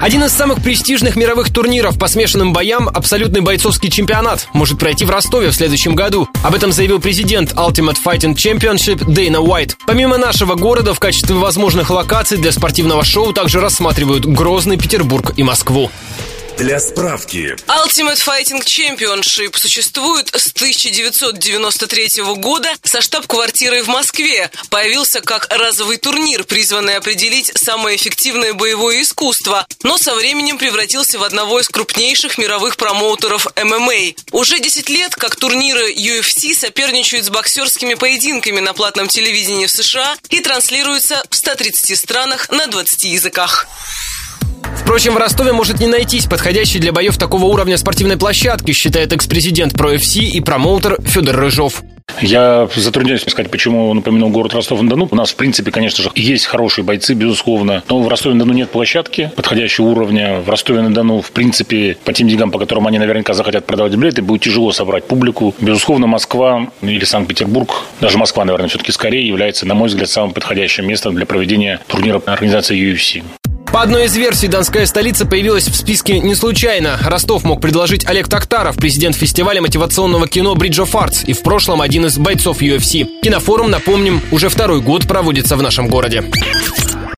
Один из самых престижных мировых турниров по смешанным боям, абсолютный бойцовский чемпионат, может пройти в Ростове в следующем году. Об этом заявил президент Ultimate Fighting Championship Дейна Уайт. Помимо нашего города, в качестве возможных локаций для спортивного шоу также рассматривают Грозный, Петербург и Москву. Для справки. Ultimate Fighting Championship существует с 1993 года со штаб-квартирой в Москве. Появился как разовый турнир, призванный определить самое эффективное боевое искусство, но со временем превратился в одного из крупнейших мировых промоутеров ММА. Уже 10 лет, как турниры UFC соперничают с боксерскими поединками на платном телевидении в США и транслируются в 130 странах на 20 языках. Впрочем, в Ростове может не найтись подходящей для боев такого уровня спортивной площадки, считает экс-президент ПроФС и промоутер Федор Рыжов. Я затрудняюсь сказать, почему он упомянул город Ростов-на-Дону. У нас, в принципе, конечно же, есть хорошие бойцы, безусловно. Но в Ростове-на-Дону нет площадки подходящего уровня. В Ростове-на-Дону, в принципе, по тем деньгам, по которым они наверняка захотят продавать билеты, будет тяжело собрать публику. Безусловно, Москва или Санкт-Петербург, даже Москва, наверное, все-таки скорее является, на мой взгляд, самым подходящим местом для проведения турнира организации UFC. По одной из версий, Донская столица появилась в списке не случайно. Ростов мог предложить Олег Токтаров, президент фестиваля мотивационного кино Bridge of Arts и в прошлом один из бойцов UFC. Кинофорум, напомним, уже второй год проводится в нашем городе.